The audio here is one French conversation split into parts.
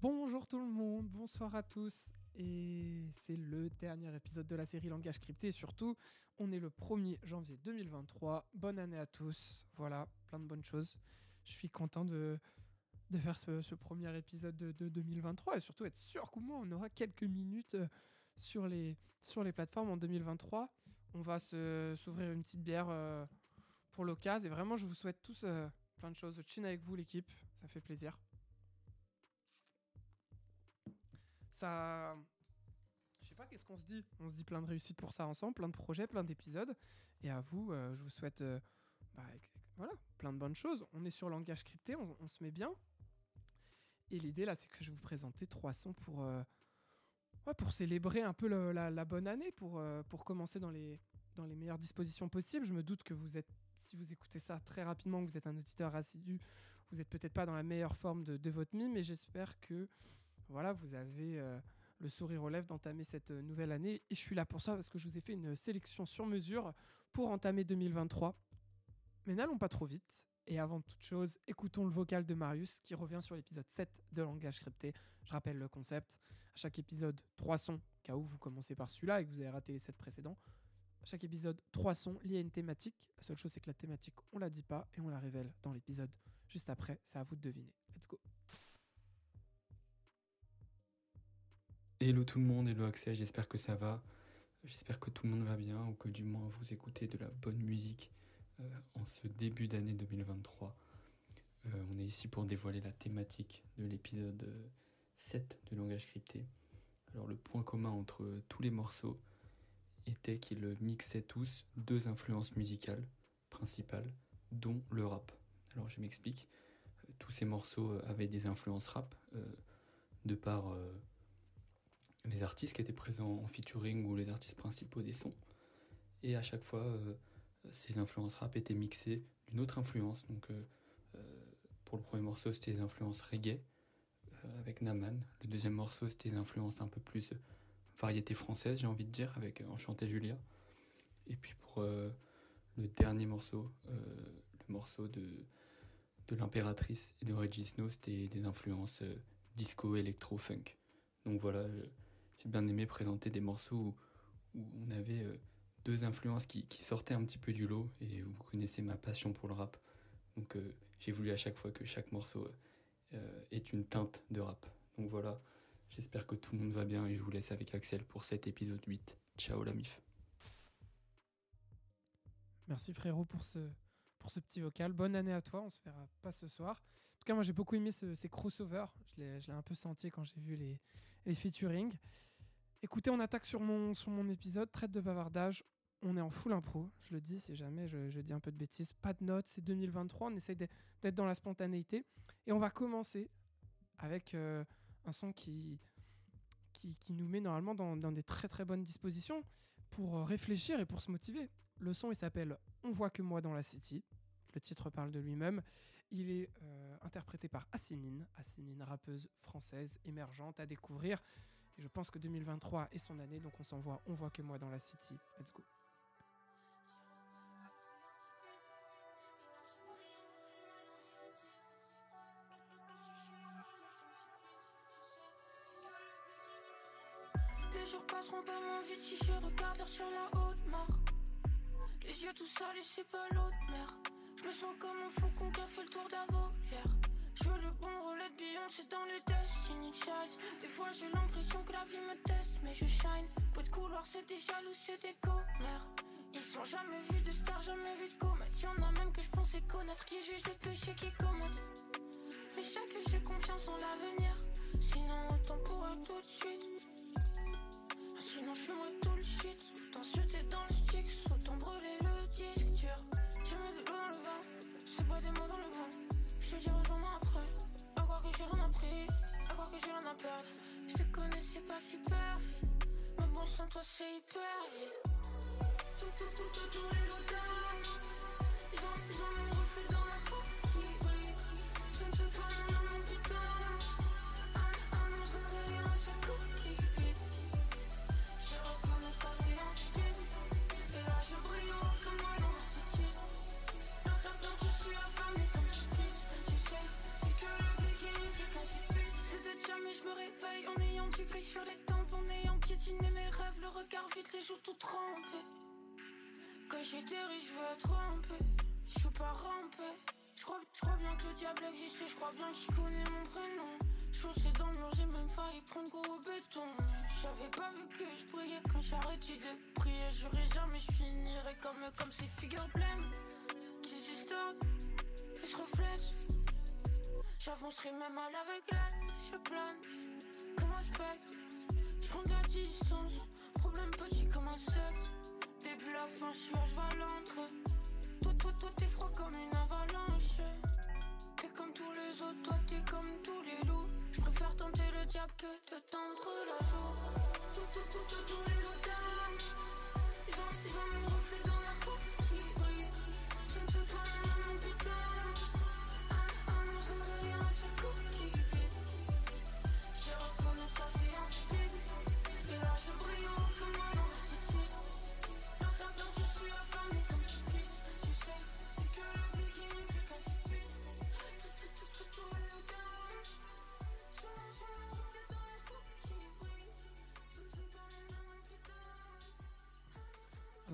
Bonjour tout le monde, bonsoir à tous. Et c'est le dernier épisode de la série Langage Crypté. Et surtout, on est le 1er janvier 2023. Bonne année à tous. Voilà, plein de bonnes choses. Je suis content de, de faire ce, premier épisode de, 2023 et surtout être sûr qu'au moins on aura quelques minutes euh, sur les, sur les plateformes en 2023. On va s'ouvrir une petite bière euh, pour l'occasion et vraiment je vous souhaite tous euh, plein de choses. Chine avec vous l'équipe, ça fait plaisir. Ça... Je sais pas qu'est-ce qu'on se dit? On se dit plein de réussites pour ça ensemble, plein de projets, plein d'épisodes. Et à vous, je vous souhaite bah, voilà, plein de bonnes choses. On est sur langage crypté, on se met bien. Et l'idée là, c'est que je vais vous présenter trois sons pour, euh, pour célébrer un peu la, bonne année, pour, euh, pour commencer dans les, dans les meilleures dispositions possibles. Je me doute que vous êtes, si vous écoutez ça très rapidement, que vous êtes un auditeur assidu, vous n'êtes peut-être pas dans la meilleure forme de, votre mime, mais j'espère que voilà, vous avez euh, le sourire aux lèvres d'entamer cette nouvelle année. Et je suis là pour ça parce que je vous ai fait une sélection sur mesure pour entamer 2023. Mais n'allons pas trop vite. Et avant toute chose, écoutons le vocal de Marius qui revient sur l'épisode 7 de Langage Crypté. Je rappelle le concept. À chaque épisode, 3 sons, cas où vous commencez par celui-là et que vous avez raté les 7 précédents. Chaque épisode, 3 sons liés à une thématique. La seule chose, c'est que la thématique, on la dit pas et on la révèle dans l'épisode juste après. C'est à vous de deviner. Let's go. Hello tout le monde, hello Axel, j'espère que ça va. J'espère que tout le monde va bien ou que du moins vous écoutez de la bonne musique euh, en ce début d'année 2023. Euh, on est ici pour dévoiler la thématique de l'épisode 7 de Langage Crypté. Alors le point commun entre tous les morceaux était qu'ils mixaient tous deux influences musicales principales, dont le rap. Alors je m'explique, euh, tous ces morceaux avaient des influences rap, de par les artistes qui étaient présents en featuring ou les artistes principaux des sons. Et à chaque fois, ces influences rap étaient mixées d'une autre influence. Donc, euh, euh, pour le premier morceau, c'était les influences reggae euh, avec Naman. Le deuxième morceau, c'était des influences un peu plus variété française, j'ai envie de dire, avec Enchanté Julia. Et puis pour le dernier morceau, le morceau de, de l'impératrice et de Reggie Snow, c'était des influences disco, électro, funk. Donc voilà, j'ai bien aimé présenter des morceaux où, on avait deux influences qui, sortaient un petit peu du lot et vous connaissez ma passion pour le rap. Donc euh, j'ai voulu à chaque fois que chaque morceau euh, ait une teinte de rap. Donc voilà, j'espère que tout le monde va bien et je vous laisse avec Axel pour cet épisode 8. Ciao la mif. Merci frérot pour ce, pour ce petit vocal. Bonne année à toi, on se verra pas ce soir. En tout cas, moi j'ai beaucoup aimé ces crossovers. Je l'ai un peu senti quand j'ai vu les, les featuring. Écoutez, on attaque sur mon, sur mon épisode, traite de bavardage on est en full impro, je le dis si jamais je, dis un peu de bêtises, pas de notes, c'est 2023, on essaye d'être dans la spontanéité. Et on va commencer avec euh, un son qui, qui, nous met normalement dans, des très très bonnes dispositions pour euh, réfléchir et pour se motiver. Le son il s'appelle On voit que moi dans la city, le titre parle de lui-même. Il est euh, interprété par Assinine, Assinine rappeuse française émergente à découvrir. Et je pense que 2023 est son année, donc on s'envoie On voit que moi dans la city. Let's go. Les si je regarde sur la haute mare. Les yeux tout salés, c'est pas l'autre mer. Je me sens comme un faucon qui a fait le tour d'un volière. Je veux le bon relais de c'est dans le Destiny Child. Des fois j'ai l'impression que la vie me teste, mais je shine. Peu de couloir, c'est des jaloux, c'est des commères. Ils sont jamais vus de stars, jamais vus de comètes. Y'en a même que je pensais connaître qui jugent des péchés qui commettent. Mais chaque j'ai confiance en l'avenir. Sinon, autant pour tout de suite. Sinon fumerai tout le shit. Autant jeter dans le stick Autant brûler le disque dur Je mets de l'eau dans le vin C'est pas des mots dans le vent. Je te dis rejoins-moi après. À croire que j'ai rien appris À croire que j'ai rien à perdre. Je te connais c'est pas super vite Mais bon sans toi c'est hyper vite Tout tout tout tout tous les reflet dans ma peau du gris sur les tempes en ayant piétiné mes rêves, le regard vite, les joues tout trempées. Quand j'ai des riches, je veux être rampé. Je veux pas ramper. Je crois, bien que le diable existe et je crois bien qu'il connaît mon prénom. Je dans le j'ai même failli prendre gros au béton. J'avais pas vu que je brillais quand arrêté de prier. J'aurais jamais, je finirais comme, comme ces figures blêmes qui s'historent et se reflètent. J'avancerai même à l'aveuglette, je plane un spectre. Je la distance, problème petit comme un secte. Début la fin, je suis à cheval entre. Toi, toi, toi, t'es froid comme une avalanche. T'es comme tous les autres, toi, t'es comme tous les loups. Je préfère tenter le diable que de tendre la joue. Tout, tout, tout, tout, tous les loups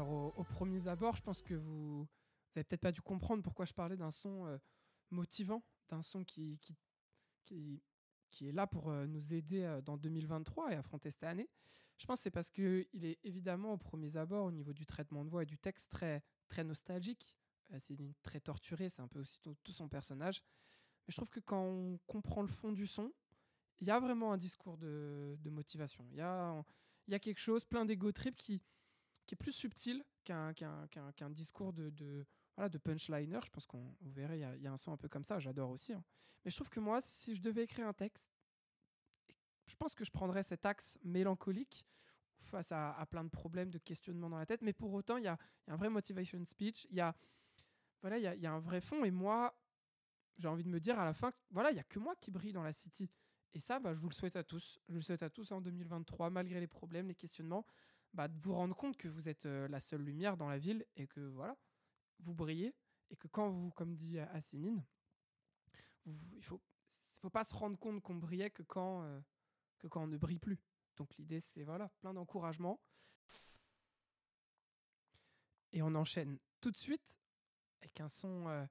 Alors, au, au premiers abords, je pense que vous n'avez peut-être pas dû comprendre pourquoi je parlais d'un son euh, motivant, d'un son qui, qui, qui, est là pour euh, nous aider euh, dans 2023 et affronter cette année. Je pense que c'est parce qu'il est évidemment, au premiers abords, au niveau du traitement de voix et du texte, très, très nostalgique. C'est une très torturée, c'est un peu aussi tout, son personnage. Mais je trouve que quand on comprend le fond du son, il y a vraiment un discours de, motivation. Il y a, y a quelque chose, plein d'ego trip qui, qui est plus subtil qu'un discours de, punchliner. Je pense qu'on verrez, il y, a, un son un peu comme ça, j'adore aussi. hein. Mais je trouve que moi, si je devais écrire un texte, je pense que je prendrais cet axe mélancolique face à, plein de problèmes, de questionnements dans la tête. Mais pour autant, il y a, un vrai motivation speech, il y a, un vrai fond. Et moi, j'ai envie de me dire à la fin, voilà, il n'y a que moi qui brille dans la City. Et ça, bah, je vous le souhaite à tous. Je le souhaite à tous en 2023, malgré les problèmes, les questionnements, bah, de vous rendre compte que vous êtes euh, la seule lumière dans la ville et que voilà, vous brillez. Et que quand vous, comme dit Assinine, vous- il faut, faut pas se rendre compte qu'on brillait que quand, euh, que quand on ne brille plus. Donc l'idée, c'est voilà, plein d'encouragement. Et on enchaîne tout de suite avec un son euh,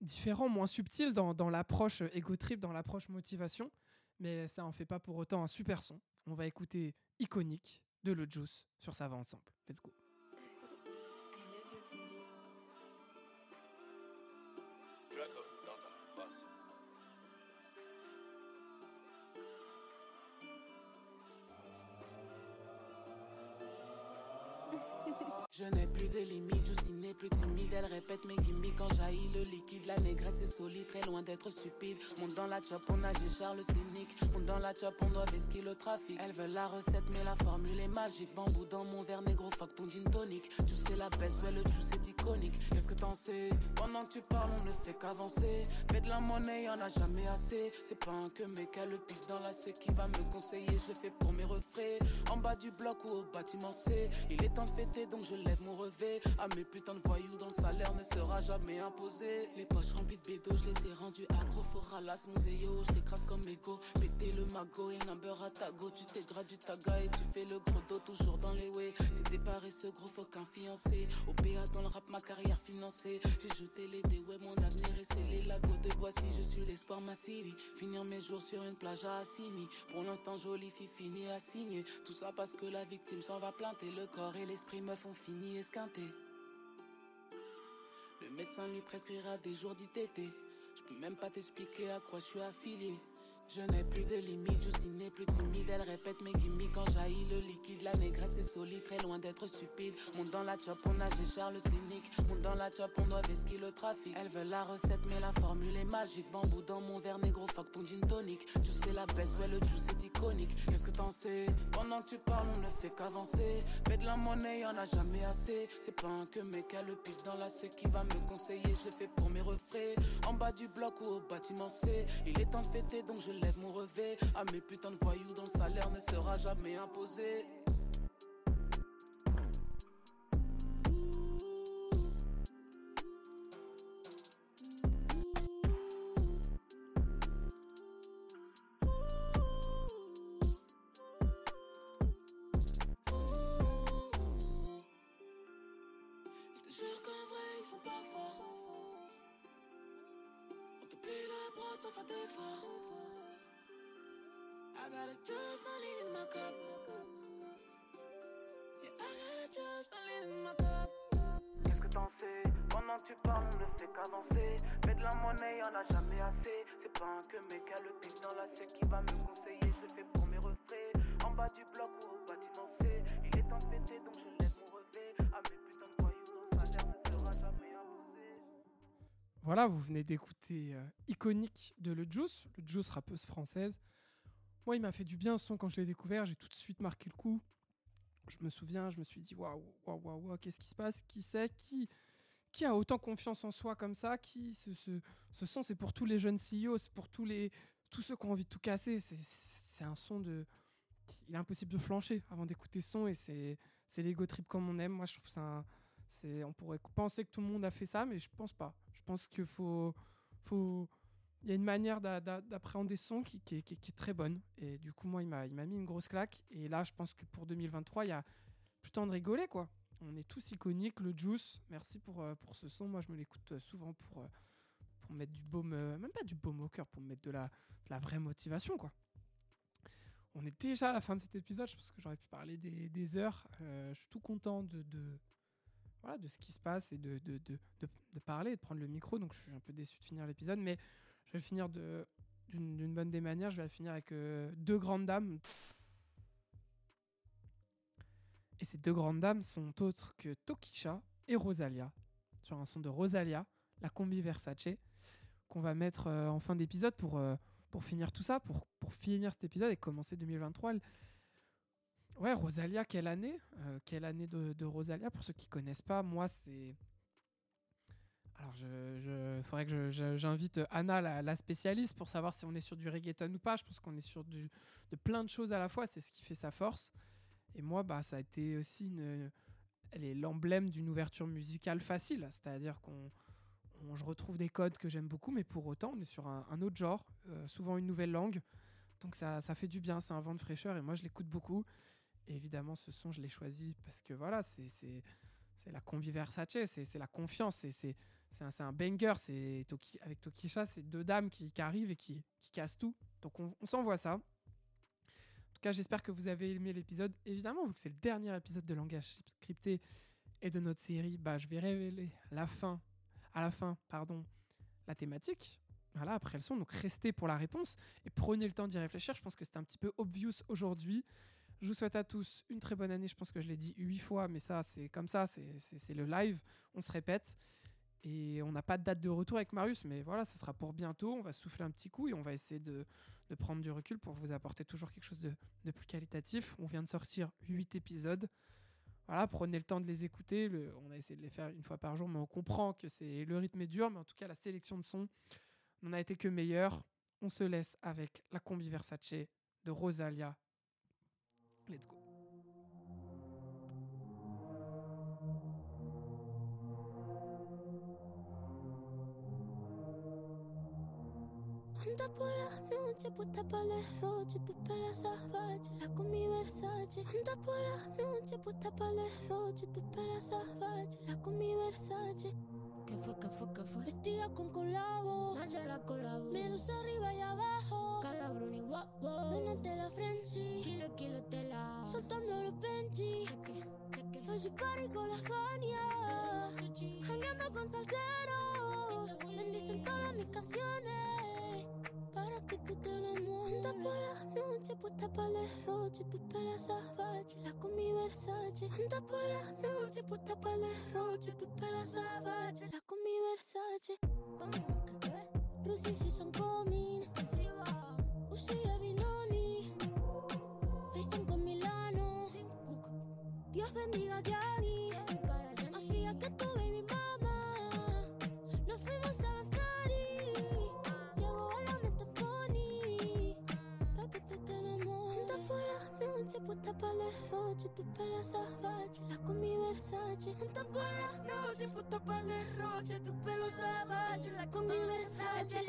différent, moins subtil dans, dans l'approche ego trip, dans l'approche motivation. Mais ça en fait pas pour autant un super son. On va écouter Iconique de Le Juice sur Ça va ensemble. Let's go. Plus timide. Elle répète mes gimmicks quand jaillit le liquide. La négresse est solide, très loin d'être stupide. Monte dans la chop, on agit Charles cynique. Monte dans la chop, on doit vesquer le trafic. Elle veut la recette, mais la formule est magique. Bambou dans mon verre négro, fuck ton gin tonic. Tu sais la baisse, ouais, le juice est Qu'est-ce que t'en sais? Pendant que tu parles, on ne fait qu'avancer. Fais de la monnaie, y'en a jamais assez. C'est pas un que mec a le pif dans la C qui va me conseiller. Je fais pour mes refraits. En bas du bloc ou au bâtiment C. Il est temps de fêter, donc je lève mon revêt. À mes putains de voyous dont le salaire ne sera jamais imposé. Les poches remplies de bédos, je les ai rendus accro. Mon zéo, je l'écrase comme égo. Péter le magot et number à ta go. Tu t'es du taga et tu fais le gros dos toujours dans les way. C'est des ce gros faut qu'un fiancé. Au PA dans le rap, ma carrière financée. J'ai jeté les dés, mon avenir est scellé. Lago de Boissy, je suis l'espoir, ma city. Finir mes jours sur une plage à Assini. Pour l'instant, jolie fille finie à signer. Tout ça parce que la victime s'en va planter. Le corps et l'esprit me font fini esquinter. Le médecin lui prescrira des jours d'ITT. Je peux même pas t'expliquer à quoi je suis affilié. Je n'ai plus de limites, Juicy n'est plus timide. Elle répète mes gimmicks quand jaillit le liquide. La négresse est solide, très loin d'être stupide. Monte dans la chop, on agit Charles cynique. Monte dans la chop, on doit vesquer le trafic. Elle veut la recette, mais la formule est magique. Bambou dans mon verre négro, fuck ton gin tonic. Tu sais la baisse, ouais, le juice est iconique. Qu'est-ce que t'en sais? Pendant que tu parles, on ne fait qu'avancer. Fais de la monnaie, y'en a jamais assez. C'est pas un que mec a le pif dans la C qui va me conseiller. Je le fais pour En bas du bloc ou au bâtiment C. Il est de fêter, donc je lève mon revêt. À mes putains de voyous dont le salaire ne sera jamais imposé. Qu'est-ce que t'en sais? Pendant que tu parles, on ne fait qu'avancer. Mais de la monnaie, y'en a jamais assez. C'est pas un que mec a le pic dans la sec qui va me conseiller. Je le fais pour mes refraits. En bas du bloc ou au bâtiment Voilà, vous venez d'écouter euh, Iconique de Le Juice, Le Juice rappeuse française. Moi, il m'a fait du bien ce son quand je l'ai découvert, j'ai tout de suite marqué le coup. Je me souviens, je me suis dit waouh, waouh, waouh, waouh, qu'est-ce qui se passe? Qui c'est? Qui, qui a autant confiance en soi comme ça? Qui ce, ce, ce son, c'est pour tous les jeunes CEO, c'est pour tous les tous ceux qui ont envie de tout casser. C'est- un son de, il est impossible de flancher avant d'écouter son et c'est l'ego trip comme on aime. Moi, je trouve ça, un- on pourrait penser que tout le monde a fait ça, mais je pense pas. Pense qu'il faut, faut, il y a une manière d'a- d'a- d'appréhender son qui, qui est, très bonne. Et du coup, moi, il m'a mis une grosse claque. Et là, je pense que pour 2023, il y a plus temps de rigoler, quoi. On est tous iconiques, le Juice. Merci pour, euh, ce son. Moi, je me l'écoute euh, souvent pour, euh, pour mettre du baume, même pas du baume au cœur, pour mettre de la, vraie motivation, quoi. On est déjà à la fin de cet épisode. Je pense que j'aurais pu parler des, heures. Je suis tout content de, voilà, de ce qui se passe et de, de, de, de, parler de prendre le micro. Donc, je suis un peu déçu de finir l'épisode. Mais je vais le finir d'une bonne des manières. Je vais finir avec euh, deux grandes dames. Et ces deux grandes dames sont autres que Tokisha et Rosalia. Sur un son de Rosalia, la combi Versace, qu'on va mettre euh, en fin d'épisode pour, euh, pour finir tout ça, pour, pour finir cet épisode et commencer 2023. Ouais, Rosalia, quelle année Euh, Quelle année de, Rosalia? Pour ceux qui connaissent pas, moi, c'est. Alors, je, faudrait que j'invite Anna, la, spécialiste, pour savoir si on est sur du reggaeton ou pas. Je pense qu'on est sur de plein de choses à la fois. C'est ce qui fait sa force. Et moi, bah, ça a été aussi une, l'emblème d'une ouverture musicale facile. C'est-à-dire qu'on, on- je retrouve des codes que j'aime beaucoup, mais pour autant, on est sur un, un autre genre, euh, souvent une nouvelle langue. Donc ça, ça fait du bien, c'est un vent de fraîcheur et moi je l'écoute beaucoup. Évidemment, ce son, je l'ai choisi parce que voilà, c'est, la combi Versace, c'est, la confiance, c'est, un, banger. Avec Tokisha, c'est deux dames qui, arrivent et qui, cassent tout. Donc on, on s'envoie ça. En tout cas, j'espère que vous avez aimé l'épisode. Évidemment, vu que c'est le dernier épisode de Langage Crypté et de notre série, bah, je vais révéler la fin, à la fin, pardon, la thématique. Voilà, après le son. Donc restez pour la réponse et prenez le temps d'y réfléchir. Je pense que c'est un petit peu obvious aujourd'hui. Je vous souhaite à tous une très bonne année. Je pense que je l'ai dit huit fois, mais ça, c'est comme ça, c'est- le live. On se répète. Et on n'a pas de date de retour avec Marius, mais voilà, ça sera pour bientôt. On va souffler un petit coup et on va essayer de, prendre du recul pour vous apporter toujours quelque chose de, plus qualitatif. On vient de sortir huit épisodes. Voilà, prenez le temps de les écouter. On a essayé de les faire une fois par jour, mais on comprend que c'est le rythme est dur. Mais en tout cas, la sélection de sons n'en a été que meilleure. On se laisse avec la combi Versace de Rosalia. Let's go. Anda por la noche, puesta para el derroche, tu pelo salvaje, la con mi Versace. Anda por la noche, puesta para el derroche, tu pelo salvaje, la con mi Versace. ¿Qué fue, qué fue, qué fue? Vestida con colabo, Nayara colabo. medusa arriba y abajo. Calabruni, wow, wow. Donate la frenzy, Kilo, kilo, tela. soltando los Benji. Cheque, cheque. Hoy party con la Fania, jangueando con salseros. Bendicen todas mis canciones para que tú te enamores. Anda por la noche, puesta para el derroche, tu pelo salvaje, la con mi Versace. Anda por la noche, puesta para el derroche, tu pelo salvaje, la con mi Versace. ¿Cómo que qué? Rusi season coming, Uscire Rinoni, FaceTime con Milano. Dios bendiga a Gianni, más fría que tu baby mama. Nos fuimos a lanzar y llegó a la mente Pony. Pa' que te tenemos juntas por la noche, puesta pa' derroche, tus pelas abache, la con mi Versace. Juntas por la noche, puesta pa' derroche, tus pelos abache, la con mi Versace.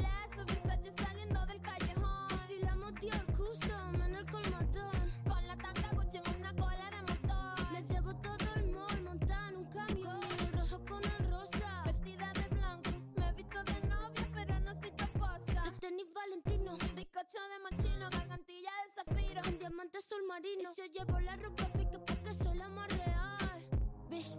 Marino. Y si llevo la ropa pique porque soy la más real. Bitch,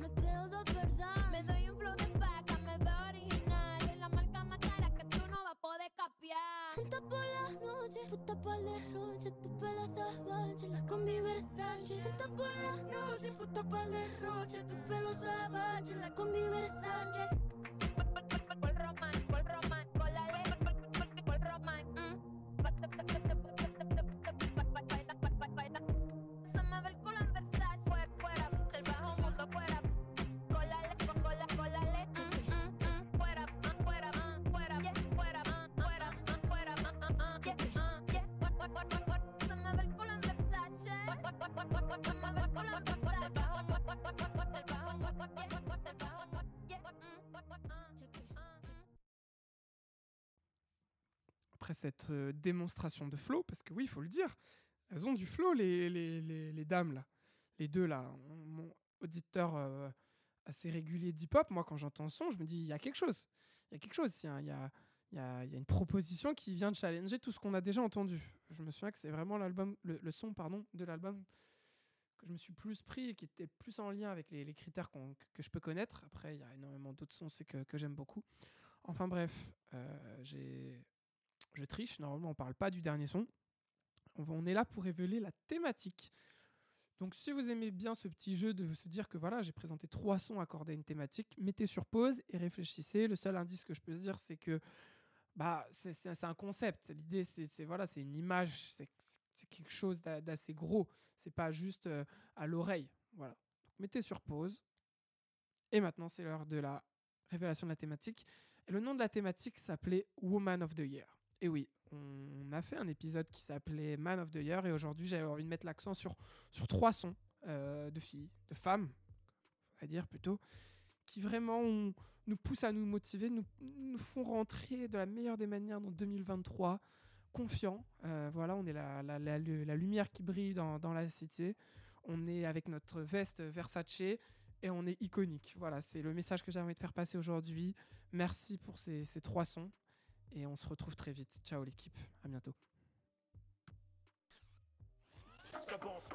me creo de verdad. Me doy un flow de paca, me veo original. Soy la marca más cara que tú no vas a poder capiar. Junta por la noche, puta pa' el derroche, tu pelo salvaje, la combi Versace. Junta por la noche, puta pa' el derroche, tu pelo salvaje, la combi Versace. Après cette euh, démonstration de flow, parce que oui, il faut le dire, elles ont du flow, les, les, les, dames, là. Les deux, là. Mon auditeur euh, assez régulier d'hip-hop, moi, quand j'entends son, je me dis, il y a quelque chose. Il y a quelque chose. Il y a, y a- y y a une proposition qui vient de challenger tout ce qu'on a déjà entendu. Je me souviens que c'est vraiment l'album, le, son pardon, de l'album que je me suis plus pris et qui était plus en lien avec les, critères qu'on- que, je peux connaître. Après, il y a énormément d'autres sons que, que j'aime beaucoup. Enfin bref, euh, j'ai, je triche. Normalement, on parle pas du dernier son. On, est là pour révéler la thématique. Donc, si vous aimez bien ce petit jeu de se dire que voilà, j'ai présenté trois sons accordés à une thématique, mettez sur pause et réfléchissez. Le seul indice que je peux se dire, c'est que bah, c'est, un concept. L'idée, c'est, voilà, c'est une image, c'est, quelque chose d'a- d'assez gros. C'est pas juste euh, à l'oreille. Voilà. Mettez sur pause. Et maintenant, c'est l'heure de la révélation de la thématique. Le nom de la thématique s'appelait Woman of the Year. Et oui, on a fait un épisode qui s'appelait Man of the Year. Et aujourd'hui, j'avais envie de mettre l'accent sur, trois sons euh, de filles, de femmes, on va dire plutôt, qui vraiment nous poussent à nous motiver, nous, font rentrer de la meilleure des manières dans 2023, confiants. Euh, voilà, on est la, la, lumière qui brille dans, la cité. On est avec notre veste Versace et on est iconique. Voilà, c'est le message que j'avais envie de faire passer aujourd'hui. Merci pour ces trois sons et on se retrouve très vite. Ciao l'équipe, à bientôt. Pense.